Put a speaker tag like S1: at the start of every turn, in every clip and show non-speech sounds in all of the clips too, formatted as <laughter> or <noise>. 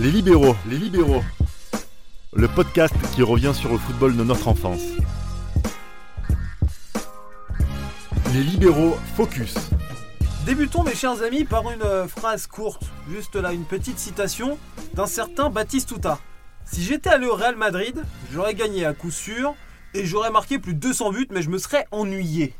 S1: Les libéraux, les libéraux. Le podcast qui revient sur le football de notre enfance. Les libéraux focus.
S2: Débutons mes chers amis par une euh, phrase courte, juste là une petite citation d'un certain Baptiste Touta. Si j'étais allé au Real Madrid, j'aurais gagné à coup sûr et j'aurais marqué plus de 200 buts mais je me serais ennuyé.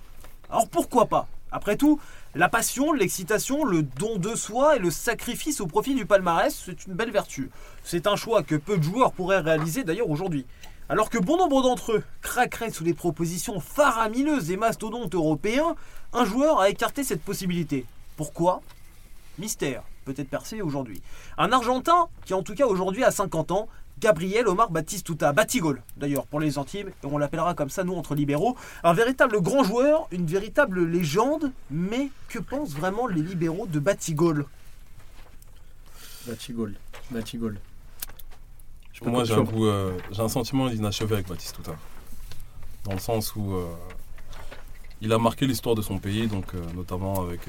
S2: Alors pourquoi pas? Après tout, la passion, l'excitation, le don de soi et le sacrifice au profit du palmarès, c'est une belle vertu. C'est un choix que peu de joueurs pourraient réaliser d'ailleurs aujourd'hui. Alors que bon nombre d'entre eux craqueraient sous les propositions faramineuses des mastodontes européens, un joueur a écarté cette possibilité. Pourquoi? Mystère, peut-être percé aujourd'hui. Un Argentin qui en tout cas aujourd'hui a 50 ans, Gabriel Omar Batistuta, Batigol d'ailleurs pour les intimes, et on l'appellera comme ça nous entre libéraux. Un véritable grand joueur, une véritable légende, mais que pensent vraiment les libéraux de Batigol
S3: Batigol. Batigol.
S4: Moi, j'ai un, goût, euh, j'ai un sentiment d'inachevé avec Batistuta. Dans le sens où euh, il a marqué l'histoire de son pays, donc euh, notamment avec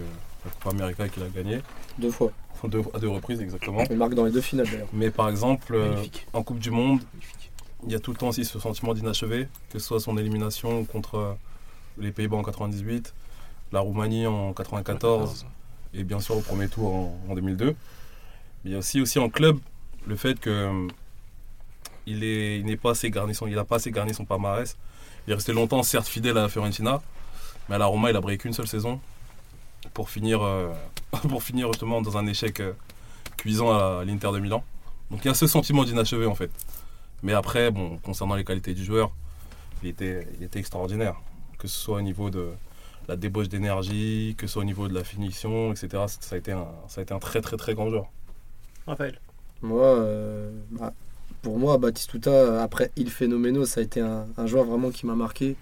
S4: euh, la Coupe América qu'il a gagnée,
S3: Deux fois.
S4: Deux- à deux reprises exactement.
S3: Il marque dans les deux finales d'ailleurs.
S4: Mais par exemple, euh, en Coupe du Monde, il y a tout le temps aussi ce sentiment d'inachevé, que ce soit son élimination contre euh, les Pays-Bas en 98, la Roumanie en 94 et bien sûr au premier tour en, en 2002. Mais il y a aussi, aussi en club le fait que euh, il n'est pas assez garni son, il a pas assez garni son palmarès. Il est resté longtemps certes fidèle à la Fiorentina, mais à la Roma il a brillé qu'une seule saison pour finir, euh, <laughs> pour finir justement dans un échec euh, cuisant à l'Inter de Milan. Donc il y a ce sentiment d'inachevé en fait. Mais après, bon, concernant les qualités du joueur, il était, il était extraordinaire. Que ce soit au niveau de la débauche d'énergie, que ce soit au niveau de la finition, etc. Ça a été un, ça a été un très très très grand joueur.
S2: Raphaël.
S3: Moi, euh, bah, pour moi, Batistuta, après Il Fenomeno, ça a été un, un joueur vraiment qui m'a marqué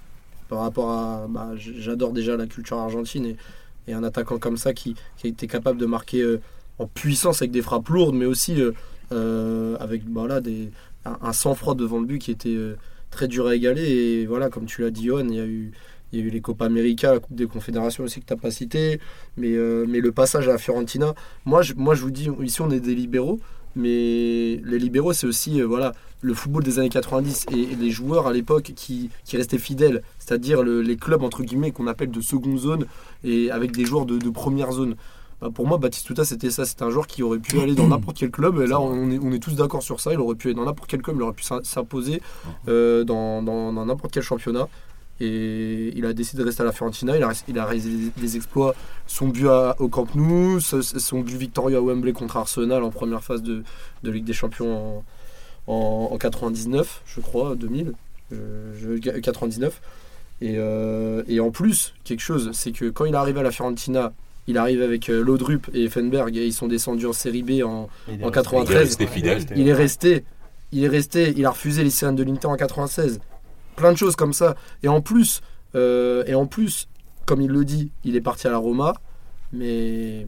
S3: par rapport à. bah, J'adore déjà la culture argentine et, et un attaquant comme ça qui, a été capable de marquer euh, en puissance avec des frappes lourdes, mais aussi euh, euh, avec voilà, des, un, sang-froid devant le but qui était très dur à égaler. Et voilà, comme tu l'as dit, Johan, il y a eu. Les Copa América, la Coupe des Confédérations aussi que tu n'as pas cité, mais, mais le passage à la Fiorentina, moi moi je vous dis, ici on est des libéraux, mais les libéraux, c'est aussi euh, voilà, le football des années 90 et, et les joueurs à l'époque qui, qui restaient fidèles, c'est-à-dire le- les clubs entre guillemets qu'on appelle de seconde zone et avec des joueurs de, de première zone. Bah, pour moi, Batistuta, c'était ça. C'était un joueur qui aurait pu aller dans n'importe quel club. Et là, on est, on est tous d'accord sur ça. Il aurait pu aller dans n'importe quel club. Il aurait pu s'im- s'imposer euh, dans dans- dans n'importe quel championnat. Et il a décidé de rester à la Fiorentina. Il a, il a réalisé des, exploits. Son but à- au Camp Nou, son but victorieux à Wembley contre Arsenal en première phase de, de Ligue des Champions en, en, en 99, je crois, 2000, euh, je- 99. Et, euh, et en plus, quelque chose, c'est que quand il est arrivé à la Fiorentina, il arrive avec euh, Laudrup et Effenberg et ils sont descendus en série B en, En
S4: resté-
S3: 93,
S5: Il est resté fidèle.
S3: il est resté. Il est resté. Il a refusé les sirènes de l'Inter en 96. Plein de choses comme ça. Et en plus, euh, et en plus, comme il le dit, il est parti à la Roma. Mais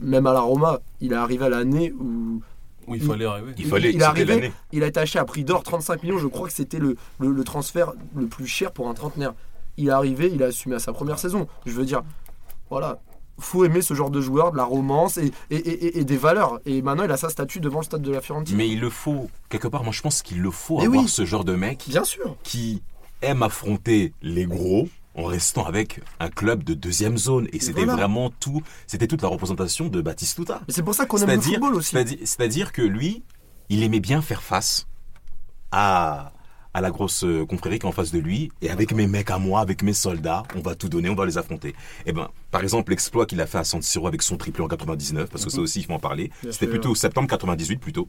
S3: même à la Roma, il est arrivé à l'année où
S4: Où il fallait arriver.
S5: Il fallait.
S3: il est
S5: c'était
S3: arrivé-
S5: l'année.
S3: il a été acheté à prix d'or 35 millions. Je crois que c'était le, le, le transfert le plus cher pour un trentenaire. Il est arrivé, il a assumé à sa première saison. Je veux dire, voilà. Faut aimer ce genre de joueur, de la romance et, et, et- et des valeurs. Et maintenant, il a sa statue devant le stade de la Fiorentina.
S5: Mais il le faut. Quelque part, moi, je pense qu'il le faut
S3: Mais
S5: avoir
S3: oui.
S5: ce genre de mec
S3: Bien sûr.
S5: qui aime affronter les gros en restant avec un club de deuxième zone. Et c'était
S3: Voilà.
S5: vraiment tout. C'était toute la représentation de Batistuta.
S3: Mais c'est pour ça qu'on aime le
S5: C'est-à-dire-
S3: football aussi.
S5: C'est-à-dire que lui, il aimait bien faire face à, à la grosse euh, confrérie qui est en face de lui. Et avec mes mecs à moi, avec mes soldats, on va tout donner, on va les affronter. Et ben, par exemple, l'exploit qu'il a fait à San Siro avec son triplé en 99, parce que ça aussi, il faut en parler. C'était plutôt septembre 98 plutôt.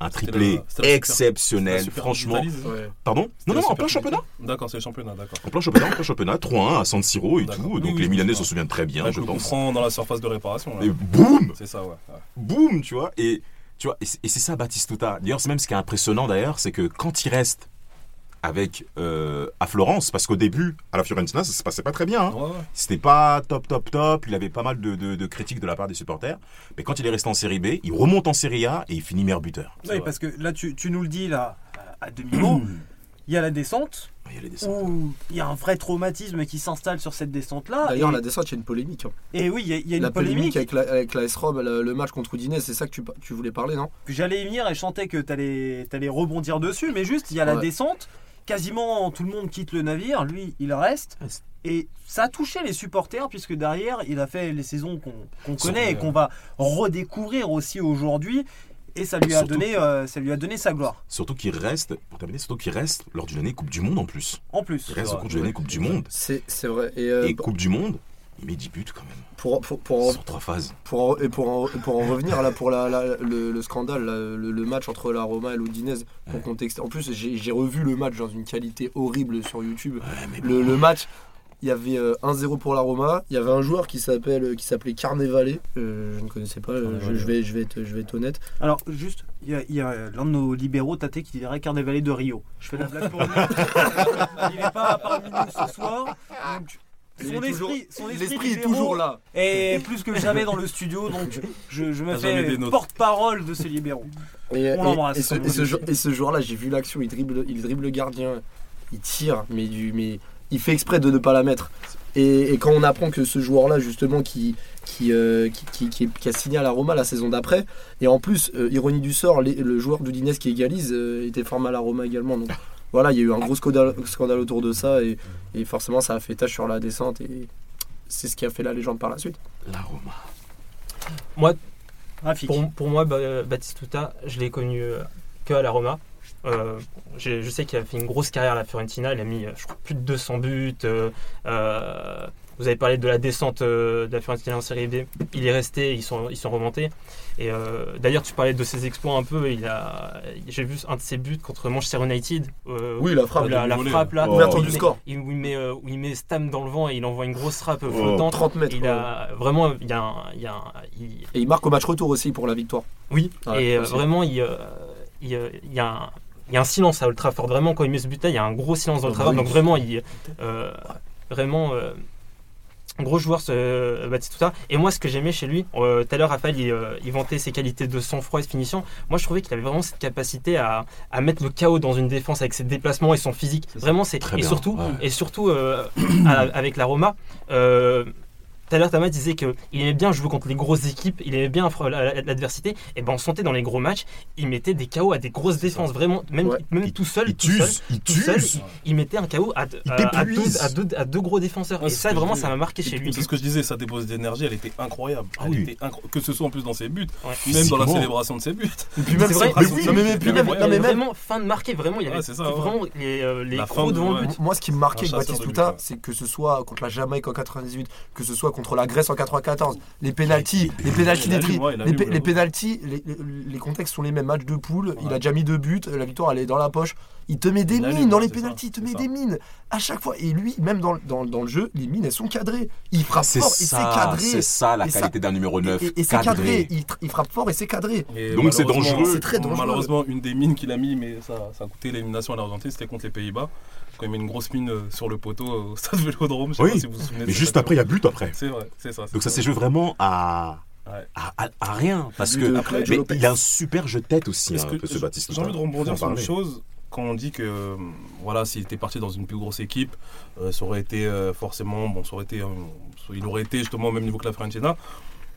S5: Un triplé
S4: la-
S5: exceptionnel,
S4: Super
S5: franchement.
S3: Ouais.
S5: Pardon Non, non, en plein championnat.
S4: D'accord, c'est le championnat, d'accord.
S5: En plein championnat, en plein championnat, 3-1 à San Siro et tout.
S4: Oui,
S5: Donc
S4: oui,
S5: les Milanais s'en souviennent très bien,
S4: Avec
S5: je
S4: le coup
S5: pense.
S4: franc dans la surface de réparation. là.
S5: Et boum
S4: C'est ça, ouais. ouais.
S5: boum, tu vois. Et tu vois, et c'est ça Batistuta. D'ailleurs, c'est même ce qui est impressionnant d'ailleurs, c'est que quand il reste avec euh, à Florence, parce qu'au début, à la Fiorentina, ça se passait pas très bien. hein.
S4: Ouais, ouais.
S5: C'était pas top, top, top. Il avait pas mal de, de- de critiques de la part des supporters. Mais quand il est resté en Série B, il remonte en Série A et il finit meilleur buteur.
S2: Oui, parce que là, tu, tu nous le dis là, à demi-mot. il y a la descente,
S5: Il y a les descentes.
S2: où il y a un vrai traumatisme qui s'installe sur cette descente-là.
S3: D'ailleurs,
S2: et,
S3: la descente, il y a une polémique. hein.
S2: et oui, il y a, il y a une
S3: la polémique,
S2: polémique.
S3: avec la, avec la S-Rob, le, le match contre Udinese, c'est ça que tu, tu voulais parler, non?
S2: Puis J'allais y venir et je sentais que t'allais allais rebondir dessus, mais juste, il y a la
S3: Ouais.
S2: descente. Quasiment tout le monde quitte le navire, lui, il reste. Et ça a touché les supporters, puisque derrière, il a fait les saisons qu'on connaît et qu'on va redécouvrir aussi aujourd'hui. Et ça lui a,
S5: Surtout-
S2: donné, euh, ça lui a donné sa gloire,
S5: Surtout qu'il reste, pour terminer, surtout qu'il reste lors d'une année Coupe du Monde en plus.
S2: en plus.
S5: Il reste au cours d'une année Coupe du Monde.
S3: C'est c'est vrai. Et, euh,
S5: Et Coupe du Monde, il met 10 buts quand même.
S3: pour, pour, pour, en-
S5: Sur trois phases.
S3: pour, en- et pour, en, pour en revenir là pour la, la- le, le scandale, le, le match entre la Roma et l'Udinese, pour
S5: Ouais.
S3: contexter. En plus, j'ai j'ai revu le match dans une qualité horrible sur YouTube.
S5: Ouais, mais
S3: Le, le match, il y avait euh, 1-0 pour la Roma. Il y avait un joueur qui s'appelle qui s'appelait Carnevale. Euh, je ne connaissais pas. euh, je, je vais je vais être je vais être honnête.
S2: Alors, juste, il y a, il y a l'un de nos libéraux, Tate, qui dirait Carnavalet de Rio. Je fais la blague pour lui. <laughs> il n'est pas parmi nous ce soir. Donc,
S3: Il
S2: son
S3: toujours-
S2: esprit, son esprit
S3: L'esprit est toujours là.
S2: est <laughs> plus que jamais dans le studio, donc je, je me fais porte-parole de ces libéraux.
S3: Et,
S2: On l'embrasse.
S3: et- et ce, et ce jour- et ce joueur-là, j'ai vu l'action, il dribble, il dribble le gardien, il tire, mais, du, mais il fait exprès de ne pas la mettre. Et, et quand on apprend que ce joueur-là, justement, qui, qui, euh, qui, qui- qui- qui a signé à la Roma la saison d'après, et en plus, euh, ironie du sort, les- le joueur d'Udinese qui égalise euh, était formé à la Roma également. Donc voilà, il y a eu un gros scandale, scandale autour de ça, et, et forcément, ça a fait tâche sur la descente, et c'est ce qui a fait la légende par la suite.
S5: la Roma.
S2: Rafik.
S6: Pour, pour moi, Ba- Batistuta, je l'ai connu euh, que à la Roma. Euh, je sais qu'il a fait une grosse carrière à la Fiorentina. Il a mis, euh, je crois, plus de 200 buts. euh, euh, vous avez parlé de la descente euh, de la Fiorentina en Série B. Il est resté, ils sont, ils sont remontés. Et euh, d'ailleurs, tu parlais de ses exploits un peu. Il a, j'ai vu un de ses buts contre Manchester United. euh,
S3: Oui, la frappe,
S6: la, frappe là.
S5: Oh.
S3: du
S6: il met-
S3: score,
S6: il- Où il met, où il met Stam dans le vent et il envoie une grosse frappe
S5: Oh.
S6: flottante.
S3: 30 mètres.
S6: Il
S3: ouais.
S6: a vraiment, il y a, un- il y a un- il-
S3: Et il marque au match retour aussi pour la victoire.
S6: oui,
S3: Ouais,
S6: et euh, vraiment, il, il, y a un, il y a un silence à Old Trafford. Vraiment, quand il met ce but-là, il y a un gros silence dans Old Trafford. Donc vraiment, il, vraiment, gros joueur ce Batistuta. Et moi, ce que j'aimais chez lui, euh, tout à l'heure, Raphaël, il, euh, il vantait ses qualités de sang-froid et de finition. Moi, je trouvais qu'il avait vraiment cette capacité à, à mettre le chaos dans une défense avec ses déplacements et son physique. Vraiment, c'est
S5: Très
S6: et
S5: bien,
S6: surtout,
S5: ouais.
S6: et surtout euh, <coughs> avec la Roma. Tout à l'heure, Thomas disait qu'il aimait bien jouer contre les grosses équipes, il aimait bien l'adversité. Et ben on sentait dans les gros matchs, il mettait des KO à des grosses défenses, vraiment, même,
S3: Ouais.
S6: même
S5: Il-
S6: tout seul.
S5: Il
S6: tout seul,
S5: tue, il
S6: tout seul, il, il mettait un KO à, deux-
S5: Il
S6: à- à
S5: t'épuise.
S6: deux, à, deux, à deux gros défenseurs.
S4: Ouais,
S6: et ça, vraiment, ça m'a marqué chez lui.
S4: C'est ce que je disais, sa dépose d'énergie, elle était incroyable.
S5: Ah
S4: Elle
S5: oui.
S4: était incro- Que ce soit en plus dans ses buts,
S6: Ouais.
S4: même dans la célébration de ses buts. <laughs>
S3: Et puis même,
S6: C'est vrai,
S3: mais oui, mais,
S6: vraiment fin de marqué, vraiment, il y avait vraiment les, euh,
S4: fin,
S6: devant le but.
S3: Moi, ce qui me marquait avec Batistuta, c'est que ce soit contre la Jamaïque en 98, que ce soit contre la Grèce en 94, les pénalties, les pénalties des tri-
S4: ouais,
S3: les, pénalties, les, contextes sont les mêmes. Match de poule, il a déjà mis deux buts, la victoire elle est dans la poche. Il te met des
S4: Il
S3: mines dans les pénalties,
S4: ça,
S3: il te met
S4: ça.
S3: des mines à chaque fois. Et lui, même dans, dans, dans le jeu, les mines elles sont cadrées. Il frappe fort et c'est
S5: ça,
S3: cadré.
S5: c'est ça la
S3: Et ça-
S5: qualité d'un numéro 9.
S3: Et, et c'est cadré. Il, il frappe fort et c'est cadré.
S4: Et
S5: Donc c'est dangereux.
S3: C'est très dangereux.
S4: Malheureusement, une des mines qu'il a mis, mais ça, ça a coûté l'élimination à l'Argentine, c'était contre les Pays-Bas. Quand il met une grosse mine euh, sur le poteau euh, au stade Vélodrome, je sais
S5: Oui,
S4: pas si vous vous souvenez.
S5: Mais juste après, il y a but après.
S4: C'est vrai, c'est ça. c'est
S5: Donc ça s'est joué vraiment à,
S4: Ouais.
S5: à, à- à rien. Parce
S3: But
S5: que
S4: après,
S5: mais il a un super jeu de tête aussi,
S4: Est-ce
S5: hein,
S4: que-
S5: ce Baptiste.
S4: J'ai envie de rebondir sur une chose. Quand on dit que euh, voilà, s'il était parti dans une plus grosse équipe, euh, ça aurait été euh, forcément, bon, ça aurait été, euh, il aurait été justement au même niveau que la Fiorentina.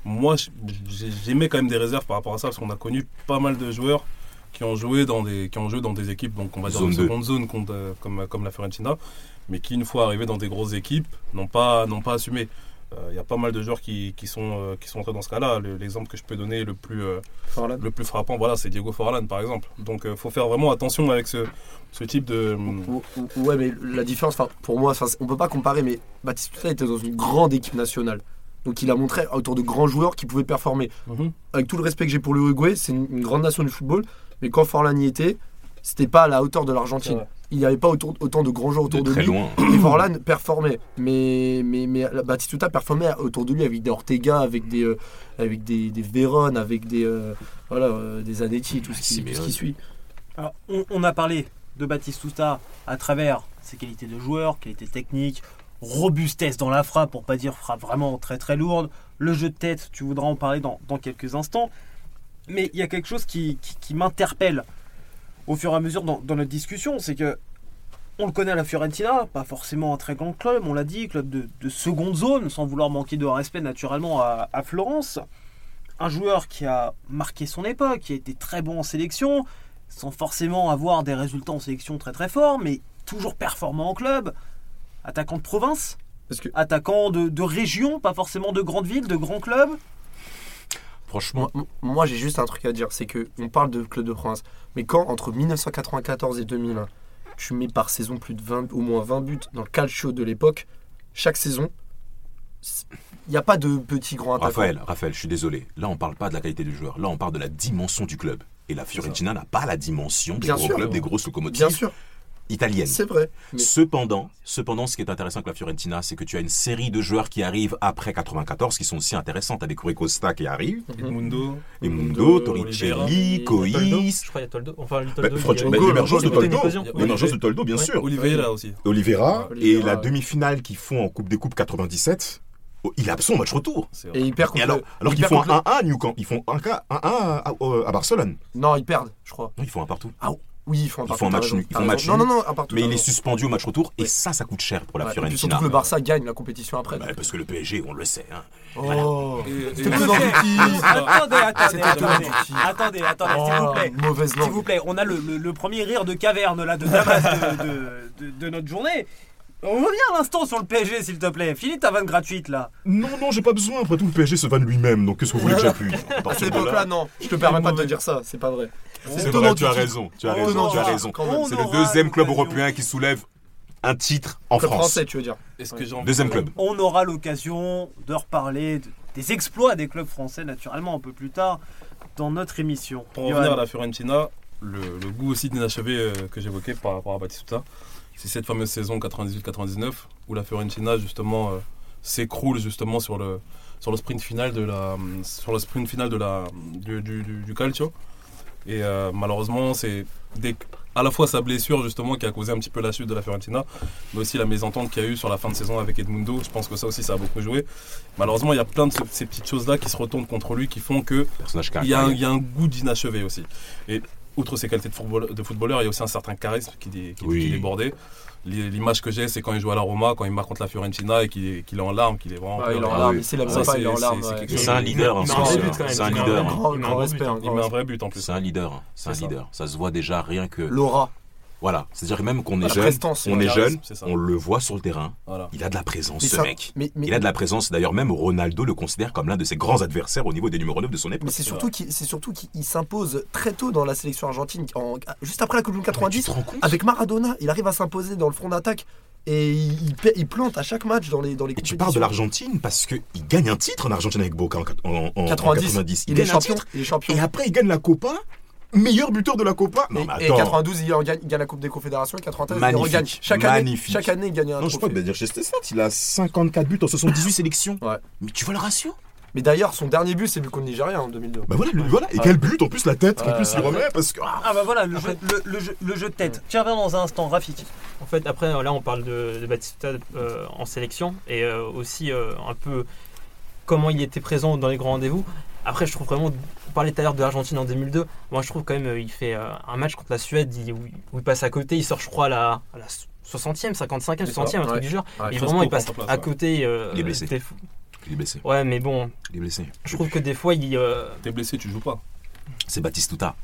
S4: Moi, j- j'ai- j'émets quand même des réserves par rapport à ça parce qu'on a connu pas mal de joueurs qui ont joué dans des, qui ont joué dans des équipes, donc on va dire
S5: Zone deux.
S4: seconde zone euh, comme, comme la Fiorentina, mais qui une fois arrivés dans des grosses équipes n'ont pas, n'ont pas assumé. Euh, Il y a pas mal de joueurs qui, qui sont, euh, qui sont entrés dans ce cas-là. Le- L'exemple que je peux donner le plus, euh, le plus frappant, voilà, c'est Diego Forlan par exemple. Donc il faut faire vraiment attention avec ce, ce type de.
S3: Ou- ou- Ouais, mais la différence, pour moi, on peut pas comparer, mais Batistuta était dans une grande équipe nationale. Donc il a montré autour de grands joueurs qui pouvaient performer.
S4: Mhm.
S3: Avec tout le respect que j'ai pour l'Uruguay, c'est une, une grande nation du football, mais quand Forlan y était, c'était pas à la hauteur de l'Argentine. Il n'y avait pas autour- autant de grands joueurs autour de, lui.
S5: loin.
S3: Et Forlan performait. Mais, mais, mais Batistuta performait autour de lui avec des Ortega, avec des, euh, avec des, des Véron, avec des, euh, voilà, euh, des Zanetti, tout ce qui, tout ce qui suit.
S2: Alors, on, on a parlé de Batistuta à travers ses qualités de joueur, qualités techniques, robustesse dans la frappe, pour pas dire frappe vraiment très très lourde. Le jeu de tête, tu voudras en parler dans, dans quelques instants. Mais il y a quelque chose qui, qui- qui m'interpelle au fur et à mesure dans, dans notre discussion, c'est que On le connaît à la Fiorentina, pas forcément un très grand club, on l'a dit, club de, de seconde zone, sans vouloir manquer de respect naturellement à, à Florence. Un joueur qui a marqué son époque, qui a été très bon en sélection, sans forcément avoir des résultats en sélection très très forts, mais toujours performant en club. Attaquant de province,
S3: Parce que
S2: attaquant de, de région, pas forcément de grande ville, de grand club.
S5: Franchement,
S3: moi, moi, j'ai juste un truc à dire, c'est que on parle de club de province, mais quand entre 1994 et 2001, tu mets par saison plus de 20, au moins 20 buts dans le calcio de l'époque, chaque saison, il n'y a pas de petit grand attaquant.
S5: Raphaël, Raphaël, je suis désolé. Là, on parle pas de la qualité du joueur. Là, on parle de la dimension du club. Et la Fiorentina n'a pas la dimension des
S3: Bien
S5: gros
S3: sûr.
S5: clubs, des grosses locomotives
S3: Bien sûr, c'est vrai. Mais
S5: Cependant, cependant, ce qui est intéressant avec la Fiorentina, c'est que tu as une série de joueurs qui arrivent après 94 qui sont aussi intéressants. T'as des Corey Costa qui arrivent,
S4: Edmundo.
S5: et Mundo,
S3: Mundo,
S5: Torricelli, Cois.
S6: Je crois qu'il y a Toldo. Enfin, le
S5: Bah,
S6: Toldo.
S5: franchement,
S6: il y a-
S5: bah, l'émergence de Toldo,
S6: Nicosia.
S4: Il y a-
S5: l'émergence de Toldo, bien
S6: Ouais.
S5: sûr.
S4: Oliveira aussi.
S5: Oliveira, et la demi-finale qu'ils font en Coupe des Coupes 97, oh, il est absent au match retour.
S3: Et ils perdent
S5: Et
S3: contre
S5: alors, qu'ils font un 1 à Newcamp, ils font un 1 à, à, à Barcelone.
S3: Non, ils perdent, je crois.
S5: Non, ils font un partout.
S3: Oui, ils font un
S5: Ils font un match nul, ils font match
S3: Non,
S5: nul.
S3: non, non, un partout.
S5: Mais il est suspendu au match retour, et
S3: Ouais.
S5: ça, ça coûte cher pour la
S3: Ouais, et puis
S5: Fiorentina.
S3: surtout que le Barça gagne la compétition après.
S5: Bah, parce que le PSG, on le sait. Hein.
S3: Oh
S4: Et- et-
S3: C'était plus dans.
S2: Attendez, attendez, attendez, attendez, attendez, s'il vous
S3: Oh,
S2: plaît.
S3: Mauvaise
S2: S'il vous plaît, on a le, le- le premier rire de caverne là de Damas de, de- de- de notre journée. On revient à l'instant sur le PSG, s'il te plaît. Finis ta vanne gratuite là.
S5: Non, non, j'ai pas besoin. Après tout, le PSG se vanne lui-même. Donc, qu'est-ce que vous voulez que j'appuie? À
S3: cette époque-là, non. Je te permets pas de te dire ça, c'est pas vrai.
S5: C'est vrai, tu as raison. Tu as
S2: On
S5: raison, tu as C'est le deuxième club européen qui soulève un titre en
S3: Club
S5: France.
S3: français, tu veux dire.
S5: Deuxième
S4: de-
S5: club.
S2: On aura l'occasion de reparler de- des exploits des clubs français, naturellement, un peu plus tard dans notre émission.
S4: Pour revenir à la Fiorentina, le, le goût aussi d'inachevé euh, que j'évoquais par rapport à Batistuta, c'est cette fameuse saison 98-99 où la Fiorentina justement euh, s'écroule justement sur le sur le sprint final de la sur le sprint final de la du, du, du- du calcio et euh, malheureusement c'est à la fois sa blessure justement qui a causé un petit peu la chute de la Fiorentina mais aussi la mésentente qu'il y a eu sur la fin de saison avec Edmundo je pense que ça aussi ça a beaucoup joué malheureusement il y a plein de ce- ces petites choses là qui se retournent contre lui qui font que il y, a un,
S5: caractériel.
S4: il y a un goût d'inachevé aussi. Et outre ses qualités de, football- de footballeur, il y a aussi un certain charisme qui, qui,
S5: Oui.
S4: L'image que j'ai, c'est quand il joue à la Roma, quand il marque contre la Fiorentina et qu'il est, qu'il est en larmes, qu'il est vraiment.
S3: Ouais, il est en larmes.
S5: oui.
S3: Ici, la
S4: Ça,
S3: pas, il est en
S4: c'est-
S3: larmes.
S4: c'est-
S5: un leader,
S6: un.
S5: C'est un
S6: un
S5: leader.
S6: Il met un
S3: un
S6: hein.
S4: Il met un vrai but en plus.
S5: C'est un leader. C'est un
S3: C'est ça.
S5: leader. Ça se voit déjà rien que.
S3: L'aura,
S5: Voilà. C'est-à-dire même qu'on est jeune, on est jeune, on le voit sur le terrain.
S4: Voilà.
S5: Il a de la présence,
S3: Mais
S5: ce
S3: ça-
S5: mec.
S3: Mais, mais,
S5: Il a de la présence. D'ailleurs, même Ronaldo le considère comme l'un de ses grands adversaires au niveau des numéros 9 de son époque.
S3: mais c'est surtout qu'il s'impose très tôt dans la sélection argentine, en- juste après la Coupe du Monde
S5: Tu
S3: 90.
S5: te rends compte
S3: Avec Maradona, il arrive à s'imposer dans le front d'attaque et il, il il plante à chaque match dans les dans les
S5: Et tu parles de l'Argentine parce qu'il gagne un titre en Argentine avec Boca en, en- en- en
S3: 90.
S5: 90.
S3: Il, est
S5: gagne
S3: champion.
S5: titre.
S3: Il est champion.
S5: Et après, il gagne la Copa. Meilleur buteur de la Copa. Non,
S3: Et,
S5: mais
S3: et
S5: attends.
S3: 92, il, gagne, il gagne la Coupe des Confédérations. Et 93, il regagne. Chaque année,
S5: Magnifique.
S3: chaque année, il gagne un
S5: Non, je crois
S3: trophée.
S5: que dire Stats, il a 54 buts en 78 sélections.
S3: Ouais.
S5: Mais tu vois le ratio?
S3: Mais d'ailleurs, son dernier but, c'est but contre le Nigeria en 2002.
S5: Bah voilà, le- voilà. Et quel but en plus la tête, en plus il remet parce que. ah,
S2: Ah bah voilà, le, jeu, le, le jeu, le jeu de tête. Tiens, viens dans un instant, Rafik.
S6: En fait, après, là, on parle de, de Batista euh, en sélection et euh, aussi euh, un peu comment il était présent dans les grands rendez-vous. Après, je trouve vraiment, on parlait tout à l'heure de l'Argentine en 2002. Moi, je trouve quand même, euh, il fait euh, un match contre la Suède il- où, il- où il passe à côté. Il sort, je crois, à la, à la 60e, 55e,
S3: C'est ça,
S6: 60e, un truc
S3: ouais.
S6: du genre.
S3: Ouais.
S6: et vraiment, il passe
S4: place,
S6: à
S4: ouais.
S6: côté. euh,
S5: Il est blessé.
S6: des
S5: Il est blessé.
S6: Ouais, mais bon,
S5: Il est blessé.
S6: je trouve que des fois, il. euh,
S4: T'es blessé, tu joues pas.
S5: C'est Batistuta.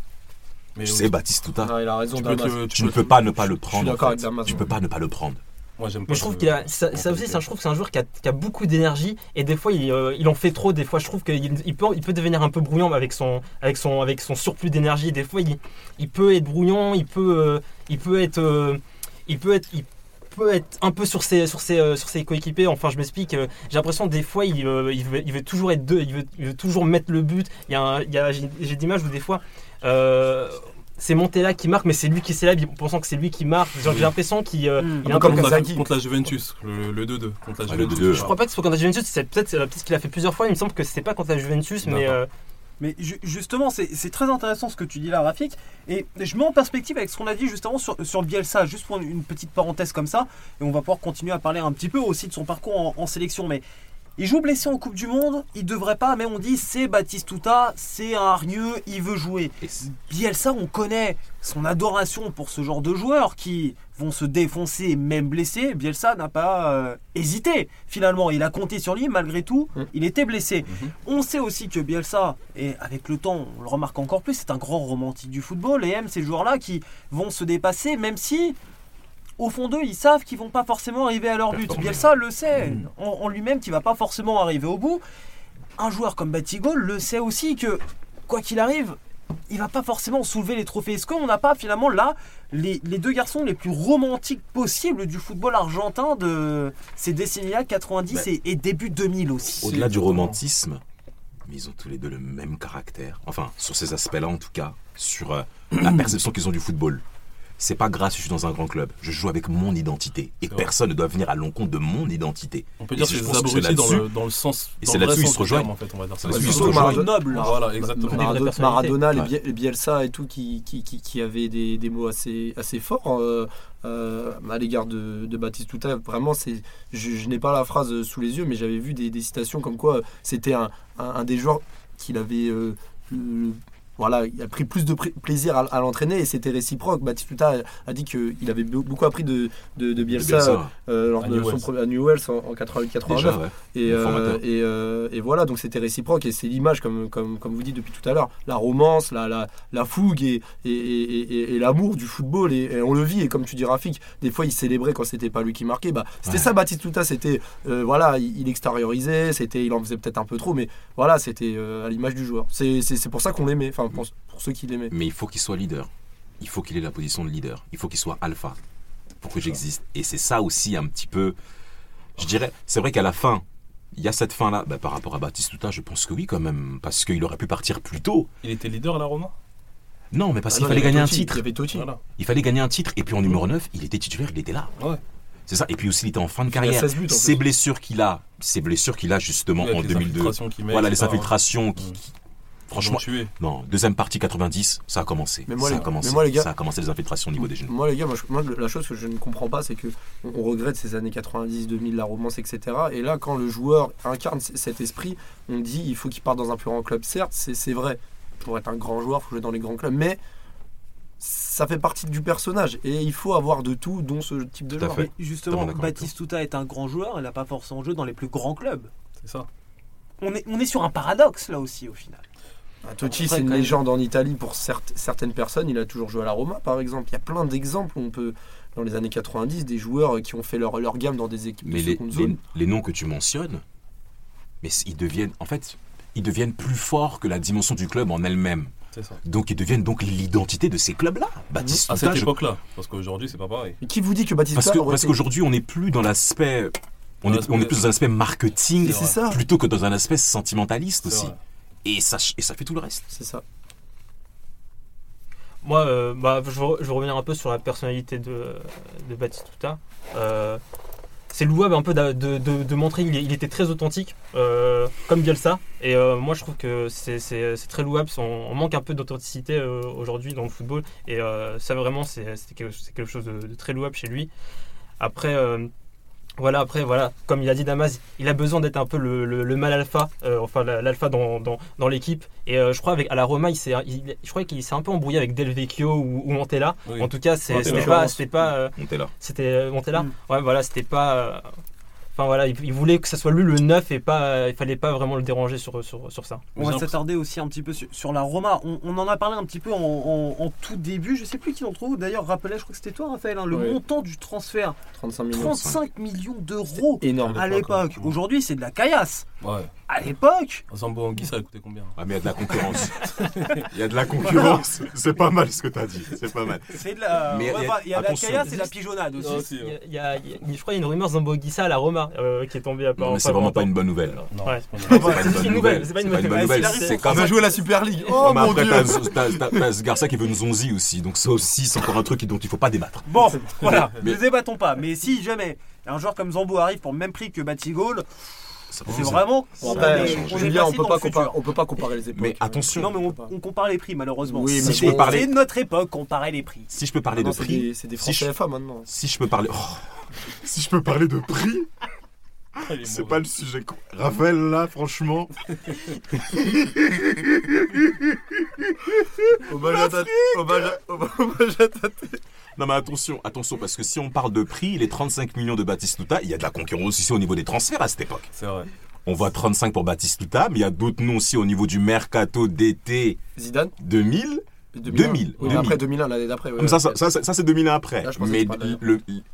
S4: Mais
S5: C'est Batistuta.
S3: Non, il a raison,
S4: tu peux,
S5: Tu ne peux pas ne pas le prendre.
S3: d'accord
S5: en
S3: avec
S5: fait.
S3: Damas,
S5: Tu peux pas ne pas le prendre.
S4: Moi, j'aime.
S6: Mais je trouve
S4: ce-
S6: qu'il a. Ça, ça aussi, ça, je trouve que c'est un joueur qui a, qui a beaucoup d'énergie et des fois il, euh, il en fait trop. Des fois, je trouve qu'il il peut, il peut devenir un peu brouillon avec son, avec son, avec son surplus d'énergie. Des fois, il, il peut être brouillon, il peut, euh, il peut être, euh, il peut être, il peut être un peu sur ses, sur ses, euh, sur ses coéquipiers. Enfin, je m'explique. euh, J'ai l'impression des fois, il, euh, il, veut, il veut toujours être deux. Il veut, il veut toujours mettre le but. Il y a, un- il y a j'ai j'ai des images où des fois. C'est Montella qui marque, mais c'est lui qui célèbre, pensant que c'est lui qui marque. Genre, J'ai l'impression qu'il euh,
S2: Mm.
S6: il un peu
S3: comme
S4: contre, la,
S3: Kazaki.
S4: contre la Juventus, le le 2-2. Contre la
S5: Ah, le
S4: Juventus.
S5: 2-2.
S6: Je crois pas que ce soit contre la Juventus, c'est peut-être peut-être qu'il a fait plusieurs fois, il me semble que c'était pas contre la Juventus, mais euh,
S2: Mais ju- justement, c'est c'est très intéressant ce que tu dis là, Rafik. Et je mets en perspective avec ce qu'on a dit justement sur, sur Bielsa, juste pour une, une petite parenthèse comme ça. Et on va pouvoir continuer à parler un petit peu aussi de son parcours en, en sélection. Mais Il joue blessé en Coupe du Monde, il devrait pas, mais on dit c'est Batistuta, c'est un hargneux, il veut jouer. Bielsa, on connaît son adoration pour ce genre de joueurs qui vont se défoncer, même blessés. Bielsa n'a pas euh, hésité. Finalement, il a compté sur lui, malgré tout,
S3: Mm.
S2: il était blessé.
S4: Mhm.
S2: On sait aussi que Bielsa, et avec le temps, on le remarque encore plus, c'est un grand romantique du football et aime ces joueurs-là qui vont se dépasser, même si. Au fond d'eux, ils savent qu'ils vont pas forcément arriver à leur but. Bielsa le sait
S5: Mm.
S2: en, en lui-même qu'il va pas forcément arriver au bout. Un joueur comme Batigol le sait aussi que, quoi qu'il arrive, il va pas forcément soulever les trophées. Est-ce qu'on n'a pas finalement là les, les deux garçons les plus romantiques possibles du football argentin de ces décennies-là, 90
S5: Ben,
S2: et, et début 2000 aussi?
S5: Au-delà du romantisme, mais ils ont tous les deux le même caractère. Enfin, sur ces aspects-là en tout cas, sur euh, la <clears throat> perception qu'ils ont du football. C'est pas grâce que je suis dans un grand club. Je joue avec mon identité. Et
S4: vrai.
S5: personne ne doit venir à l'encontre de mon identité.
S4: On peut dire que c'est des dans
S5: là-dessus-
S4: le, dans le sens.
S5: Et c'est là-dessus, ils se rejoignent.
S4: en fait, on va dire. C'est
S5: Ouais, ils
S4: qu'ils
S5: se
S4: se
S3: rejoignent.
S4: rejoignent.
S2: noble. là.
S4: Voilà, exactement.
S3: Maradona,
S5: Ouais.
S3: Les Bielsa et tout qui, qui, qui, qui avaient des, des mots assez, assez forts euh, euh, à l'égard de, de Batistuta. Vraiment, c'est, je, je n'ai pas la phrase sous les yeux, mais j'avais vu des, des citations comme quoi euh, c'était un, un, un des joueurs qu'il avait. euh, le- voilà, il a pris plus de plaisir à, à l'entraîner et c'était réciproque. Batistuta a, a dit qu'il avait be- beaucoup appris de, de, de Bielsa,
S5: Bielsa,
S3: euh, lors
S4: À
S3: de son
S4: Newell's.
S3: premier à Newell's en, en 88-89.
S5: déjà, ouais.
S3: Et,
S5: Le
S3: euh, et, euh, et voilà, donc c'était réciproque et c'est l'image, comme, comme, comme vous dites depuis tout à l'heure, la romance, la, la, la fougue et, et, l'amour du football. Et, on le vit, et comme tu dis, Rafik, des fois il célébrait quand c'était pas lui qui marquait. Bah, c'était
S5: Ouais.
S3: ça, Batistuta, c'était, euh, voilà, il, il extériorisait, c'était, il en faisait peut-être un peu trop, mais voilà, c'était euh, à l'image du joueur. C'est pour ça qu'on l'aimait, enfin, pour, pour ceux qui l'aimaient.
S5: Mais il faut qu'il soit leader. Il faut qu'il ait la position de leader. Il faut qu'il soit alpha pour que j'existe. Et c'est ça aussi un petit peu. Je dirais, c'est vrai qu'à la fin, il y a cette fin-là. Bah, par rapport à Batistuta, je pense que oui, quand même. Parce qu'il aurait pu partir plus tôt.
S4: Il était leader à la Roma
S5: Non, mais parce
S3: Ah
S5: qu'il fallait gagner un titre.
S3: Il y avait Totti.
S4: Voilà.
S5: Il fallait gagner un titre. Et puis en numéro 9, il était titulaire, il était là.
S4: Ouais.
S5: C'est ça. Et puis aussi, il était en fin de carrière.
S3: 16 buts, en
S5: Ces
S3: plus.
S5: blessures qu'il a, ces blessures qu'il a justement en
S4: les
S5: 2002.
S4: infiltrations qu'il met,
S5: Voilà, les infiltrations qui. Qui-
S4: Franchement, tué.
S5: non, deuxième partie 90, ça a commencé.
S3: Mais moi,
S5: ça
S3: les-
S5: a commencé.
S3: mais moi, les gars-
S5: ça a commencé les infiltrations au niveau des jeunes.
S3: Moi, les gars, moi, je- moi, la chose que je ne comprends pas, c'est que on, on regrette ces années 90, 2000, la romance, etc. Et là, quand le joueur incarne cet esprit, on dit il faut qu'il parte dans un plus grand club. Certes, c'est vrai. Pour être un grand joueur, il faut jouer dans les grands clubs. Mais ça fait partie du personnage. Et il faut avoir de tout, dont ce type de joueur.
S2: Mais justement,
S5: avec
S2: Batistuta est un grand joueur, il n'a pas forcément joué dans les plus grands clubs.
S4: C'est ça.
S2: On est, on est sur un paradoxe là aussi au final.
S3: Ah, Totti, c'est une
S2: même-
S3: légende en Italie pour certes- certaines personnes. Il a toujours joué à la Roma, par exemple. Il y a plein d'exemples où on peut, dans les années 90, des joueurs qui ont fait leur, leur gamme dans des équipes
S5: Mais
S3: de
S5: les,
S3: seconde
S5: les-
S3: zone.
S5: les noms que tu mentionnes, mais ils deviennent, en fait, ils deviennent plus forts que la dimension du club en elle-même.
S4: C'est ça.
S5: Donc ils deviennent donc l'identité de ces clubs-là. Baptiste
S4: À cette époque-là. Parce qu'aujourd'hui, c'est pas pareil.
S3: Mais qui vous dit que Baptiste
S5: parce que parce
S3: été-
S5: qu'aujourd'hui on n'est plus dans l'aspect, on
S4: Dans
S5: est,
S4: l'aspect-
S5: on est plus dans un aspect marketing
S3: Mais c'est ça.
S5: plutôt que dans un aspect sentimentaliste
S4: C'est
S5: aussi.
S4: vrai.
S5: Et ça et ça fait tout le reste.
S3: C'est ça.
S6: Moi, euh, bah, je, je veux revenir un peu sur la personnalité de, de Batistuta. Euh, c'est louable un peu de, de- montrer qu'il il était très authentique, euh, comme Bielsa. Et euh, moi, je trouve que c'est très louable. On, manque un peu d'authenticité aujourd'hui dans le football. Et ça, vraiment, c'est quelque, quelque chose de, très louable chez lui. Après, voilà, après, voilà, comme il a dit Damas, il a besoin d'être un peu le, le, le mal alpha, euh, enfin la- l'alpha dans, dans, dans l'équipe. Et euh, je crois avec à la Roma, il s'est, il- je crois qu'il s'est un peu embrouillé avec Del Vecchio ou, ou Montella.
S4: Oui.
S6: En tout cas, c'est-
S4: Montella.
S6: c'était pas, c'était pas, euh,
S5: là.
S6: c'était euh, Montella.
S2: Mm.
S6: Ouais, voilà, c'était pas. Enfin voilà, il, il voulait que ça soit lui le neuf et pas, il fallait pas vraiment le déranger sur, sur, sur ça.
S2: On va s'attarder aussi un petit peu sur, sur la Roma. On, on en a parlé un petit peu en, en- en tout début. Je sais plus qui d'entre vous d'ailleurs rappelait, je crois que c'était toi Raphaël, hein, le
S3: Oui.
S2: montant du transfert.
S3: 35 millions.
S2: 35 millions d'euros
S3: Énorme.
S2: à l'époque. Aujourd'hui c'est de la caillasse.
S4: Ouais.
S2: À l'époque,
S4: Zambo Anguille, ça a coûté combien?
S5: Ah mais il y a de la concurrence. Il y a de la concurrence. C'est pas mal ce que tu as dit. C'est pas mal.
S2: c'est de la,
S5: Mais
S2: ouais,
S5: il y a-
S2: la caillasse et de la pigeonnade aussi.
S4: Aussi,
S6: Il y
S4: ouais.
S6: a- il y a- il y a- je crois qu'il y a une rumeur Zamboguissa à la Roma euh, qui est tombée à
S5: Non mais c'est vraiment pas une bonne nouvelle.
S4: Non,
S6: Ouais.
S4: c'est pas une- <laughs>
S6: c'est
S5: bonne
S6: une
S5: nouvelle.
S6: nouvelle, c'est pas une
S5: C'est pas une
S6: nouvelle.
S5: bonne nouvelle. C'est quand
S3: On va
S5: même.
S3: jouer la Super League. Oh mon
S5: après,
S3: dieu.
S5: t'as- ce Garça qui veut une zonzi aussi, donc ça aussi, c'est encore un truc dont il faut pas débattre.
S2: Bon, <laughs> voilà,
S5: Mais-
S2: ne débattons pas. Mais si jamais un joueur comme Zambo arrive pour le même prix que Batigol, c'est vraiment. On
S3: Julien, peut pas comparer, on peut pas comparer les époques.
S5: Mais attention.
S2: Non, mais on, compare les prix malheureusement.
S3: Oui, mais
S5: si je peux parler-
S2: C'est notre époque, comparer les prix.
S5: Si je peux parler de prix,
S3: C'est des
S5: Si
S3: francs
S5: je-
S3: CFA maintenant.
S5: si je peux parler, oh, si je peux parler de prix, C'est pas le sujet. Raphaël, là, franchement. <laughs>
S3: Hommage à ta- hommage à- hommage à ta tête.
S5: Non, mais attention, attention, parce que si on parle de prix, les 35 millions de Batistuta, il y a de la concurrence aussi au niveau des transferts à cette époque.
S4: C'est vrai.
S5: On voit 35 pour Batistuta, mais il y a d'autres noms aussi au niveau du mercato d'été
S3: Zidane
S5: 2000.
S3: 2001.
S5: 2000,
S3: Oui,
S5: 2000.
S3: après 2001, l'année d'après. ouais,
S5: Comme ça, ça, ça, ça, c'est 2001 après.
S3: Là,
S5: mais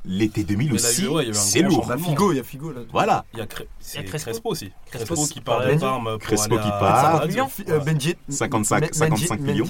S5: l'été 2000
S4: Mais
S5: aussi,
S4: il y a- ouais, il y
S5: c'est lourd.
S4: changement.
S3: Bah, Figo, il y a Figo là.
S5: Voilà.
S4: Il y a, Cre- c'est
S6: Crespo.
S4: Crespo aussi.
S6: Crespo,
S4: Crespo qui part pour
S5: Crespo
S4: aller
S5: qui
S4: à-
S5: part.
S4: à
S3: euh, Benji-
S5: 55
S3: Men-
S5: 55
S3: Mendy-
S5: millions.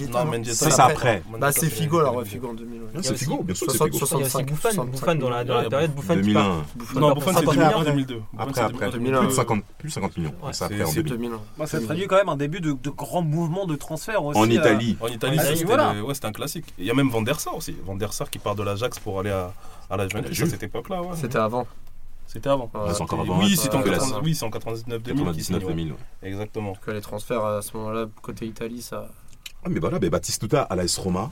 S5: Ça, c'est après.
S3: Bah, c'est Figo alors, ouais, Figo en 2000. ouais.
S5: Ah,
S6: Il y a
S5: C'est Figo, bien sûr, c'est
S3: 60,
S5: Figo.
S6: Il y a aussi
S3: 65,
S6: Bouffon, Bouffon dans la, période part.
S5: 2001.
S3: Bouffon.
S4: Non, Bouffon, c'est
S6: Après,
S4: 2000,
S6: après.
S4: 2002.
S5: Après, après.
S4: 2002.
S5: Plus de 50, plus de 50 millions. C'est après en
S4: c'est-
S5: 2000.
S3: 2000.
S2: Bah, ça traduit quand même un début de, grands mouvements de transfert aussi.
S5: En Italie.
S4: En Italie, c'était
S2: voilà.
S4: le- ouais, c'était un classique. Il y a même Van der Sar aussi. Van der Sar qui part de l'Ajax pour aller à, à la Juventus
S5: Juve.
S4: à cette époque-là. Ouais.
S3: C'était avant.
S4: C'était avant.
S3: Ouais,
S5: c'est encore avant,
S4: Oui,
S5: ouais,
S4: c'était en
S3: ouais,
S4: 80
S3: ouais.
S4: oui, c'est en 99-2000. qui signe,
S5: 99
S4: ouais.
S5: 2000. ouais.
S4: Exactement.
S3: Que les transferts à ce moment-là, côté Italie, ça.
S5: Ah, mais voilà, mais Batistuta à l'AS Roma,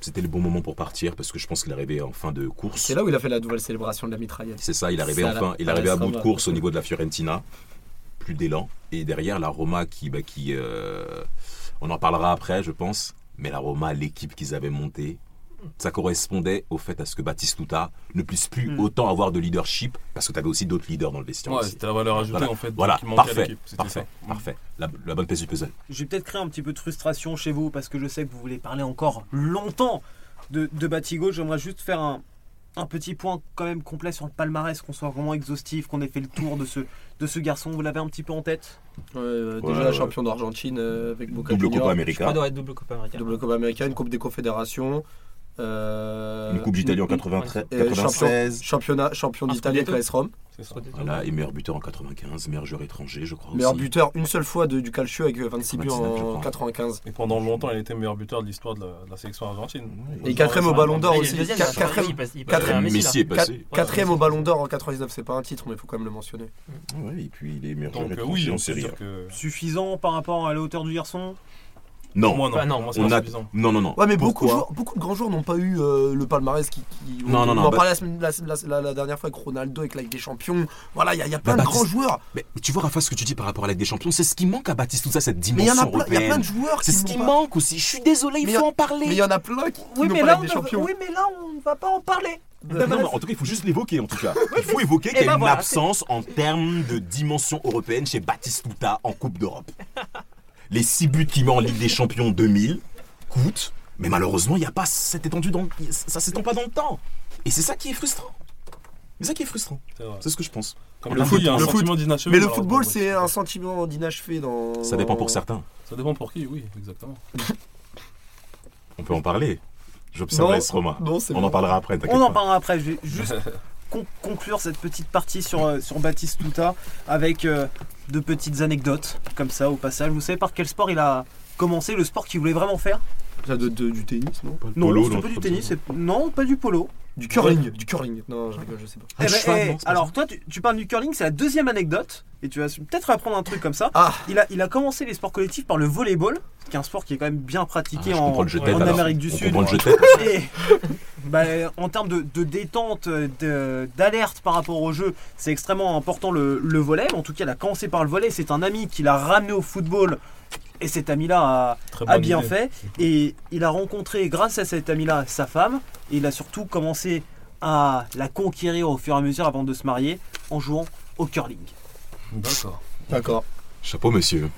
S5: c'était le bon moment pour partir parce que je pense qu'il arrivait en fin de course.
S3: C'est là où il a fait la nouvelle célébration de la mitraillette.
S5: C'est ça, il arrivait enfin,
S3: là,
S5: il
S3: à
S5: arrivait à bout de course au niveau de la Fiorentina. Plus d'élan. Et derrière, la Roma qui, bah, qui euh, on en parlera après, je pense. Mais la Roma, l'équipe qu'ils avaient montée, ça correspondait au fait à ce que Batistuta ne puisse plus
S2: Mm.
S5: autant avoir de leadership parce que tu avais aussi d'autres leaders dans le vestiaire.
S4: Ouais, c'était la valeur ajoutée
S5: Voilà.
S4: en fait.
S5: Voilà,
S4: qui manquait à
S5: parfait, parfait,
S4: ça.
S5: parfait. La, la bonne pièce du puzzle.
S2: J'ai peut-être créé un petit peu de frustration chez vous parce que je sais que vous voulez parler encore longtemps de, de Batigo. J'aimerais juste faire un, un petit point quand même complet sur le palmarès, qu'on soit vraiment exhaustif, qu'on ait fait le tour de ce, de ce garçon. Vous l'avez un petit peu en tête?
S3: Ouais, euh, déjà
S5: ouais.
S3: champion d'Argentine euh, avec Boca
S5: Double
S3: Juniors.
S5: Copa
S6: Je
S5: América.
S6: double Copa Américaine.
S3: Double Coupe américaine, Coupe des Confédérations. euh,
S5: Une Coupe d'Italie en
S3: une-
S5: 93,
S3: euh,
S5: 96.
S3: Championnat, champion d'Italie avec l'AS Rome.
S5: Voilà, et meilleur buteur en 95, meilleur joueur étranger, je crois.
S3: Meilleur
S5: aussi.
S3: buteur une seule fois de- du Calcio avec euh, 26 buts
S5: 99, je
S3: en
S5: crois.
S3: 95.
S4: Et pendant longtemps, il était meilleur buteur de l'histoire de, la- de la sélection argentine.
S3: Et quatrième au Ballon d'Or aussi. Quatrième, au Ballon d'Or en 99, c'est pas un titre, mais il faut quand même le mentionner.
S5: Ouais, et puis il est meilleur joueur
S4: Donc euh,
S5: étranger
S4: oui,
S5: en série.
S2: Suffisant par rapport à la hauteur du garçon?
S5: Non,
S4: moi, non.
S6: Bah, non,
S4: Pour moi, c'est
S5: on
S4: pas
S5: a...
S4: suffisant.
S5: non, non, non.
S3: Ouais, mais beaucoup de, joueurs, beaucoup de grands joueurs n'ont pas eu euh, le palmarès qui. qui-
S5: Non,
S3: on,
S5: non, non,
S3: On en
S5: bah-
S3: parlait la, semaine- la- la- la- la dernière fois avec Ronaldo, avec la Ligue des Champions. Voilà, il y, a- il y a plein
S5: Bah,
S3: de grands
S5: Baptiste-
S3: joueurs.
S5: Mais tu vois, Rafa, ce que tu dis par rapport à la Ligue des Champions, c'est ce qui manque à Baptiste, tout ça, cette
S3: Mais il y
S5: dimension
S3: en a plein, il y a plein de joueurs qui
S5: C'est ce
S3: n'ont
S5: qui
S3: pas-
S5: manque aussi. Je suis désolé, il
S3: Mais
S5: faut
S3: y a-
S5: en parler.
S3: Mais il y en a plein qui, qui
S2: oui
S3: n'ont
S2: mais,
S3: pas
S2: là, on
S3: Ligue des
S2: ne-
S3: Champions.
S2: oui, mais là, on ne va pas en parler.
S5: Non, non, en tout cas, il faut juste l'évoquer, en tout cas. Il faut évoquer qu'il y
S2: Eh
S5: a
S2: ben
S5: une
S2: voilà,
S5: absence en termes de dimension européenne chez Batistuta en Coupe d'Europe. <laughs> Les six buts qu'il met en Ligue des Champions 2000 coûtent, mais malheureusement, il n'y a pas cette étendue dans... Ça s'étend pas dans le temps. Et c'est ça qui est frustrant. C'est ça qui est frustrant.
S4: C'est
S5: ce que je pense.
S4: Comme
S3: Le
S4: le foot, il y a un
S3: le
S4: sentiment d'inachevé.
S3: Mais le football, c'est un sentiment d'inachevé dans.
S5: Ça dépend pour certains.
S4: Ça dépend pour qui, oui, exactement.
S5: On peut en parler. J'observerai
S3: Non,
S5: ce Roma.
S3: non, c'est
S5: On
S3: bon.
S5: en parlera après,
S2: On en parlera après. Je vais juste <laughs> con- conclure cette petite partie sur, euh, sur Baptiste Tuta avec euh, de petites anecdotes comme ça au passage. Vous savez par quel sport il a commencé, le sport qu'il voulait vraiment faire?
S3: Ça de- de- du tennis, non?
S2: Non,
S5: Polo,
S2: c'est
S5: non,
S2: pas du tennis, non, pas du polo.
S3: Du curling. Du curling. Non, je rigole, je sais pas.
S5: Ah,
S2: Eh ben,
S5: cheval,
S2: eh,
S5: non, pas
S2: alors
S5: ça
S2: toi, tu, tu parles du curling, c'est la deuxième anecdote, et tu vas peut-être apprendre un truc comme ça.
S3: Ah
S2: Il a, il a commencé les sports collectifs par le volleyball, qui est un sport qui est quand même bien
S5: Ah,
S2: pratiqué
S5: je
S2: en. Amérique du
S5: On
S2: Sud.
S5: le jeu.
S2: Et <laughs> bah, en termes de, de détente, d'alerte par rapport au jeu, c'est extrêmement important le, le volet. En tout cas, il a commencé par le volet. C'est un ami qui l'a ramené au football. Et cet ami-là a, bien
S4: idée.
S2: fait. Et il a rencontré, grâce à cet ami-là, sa femme. Et il a surtout commencé à la conquérir au fur et à mesure avant de se marier en jouant au curling.
S4: D'accord.
S3: D'accord.
S5: Chapeau, monsieur.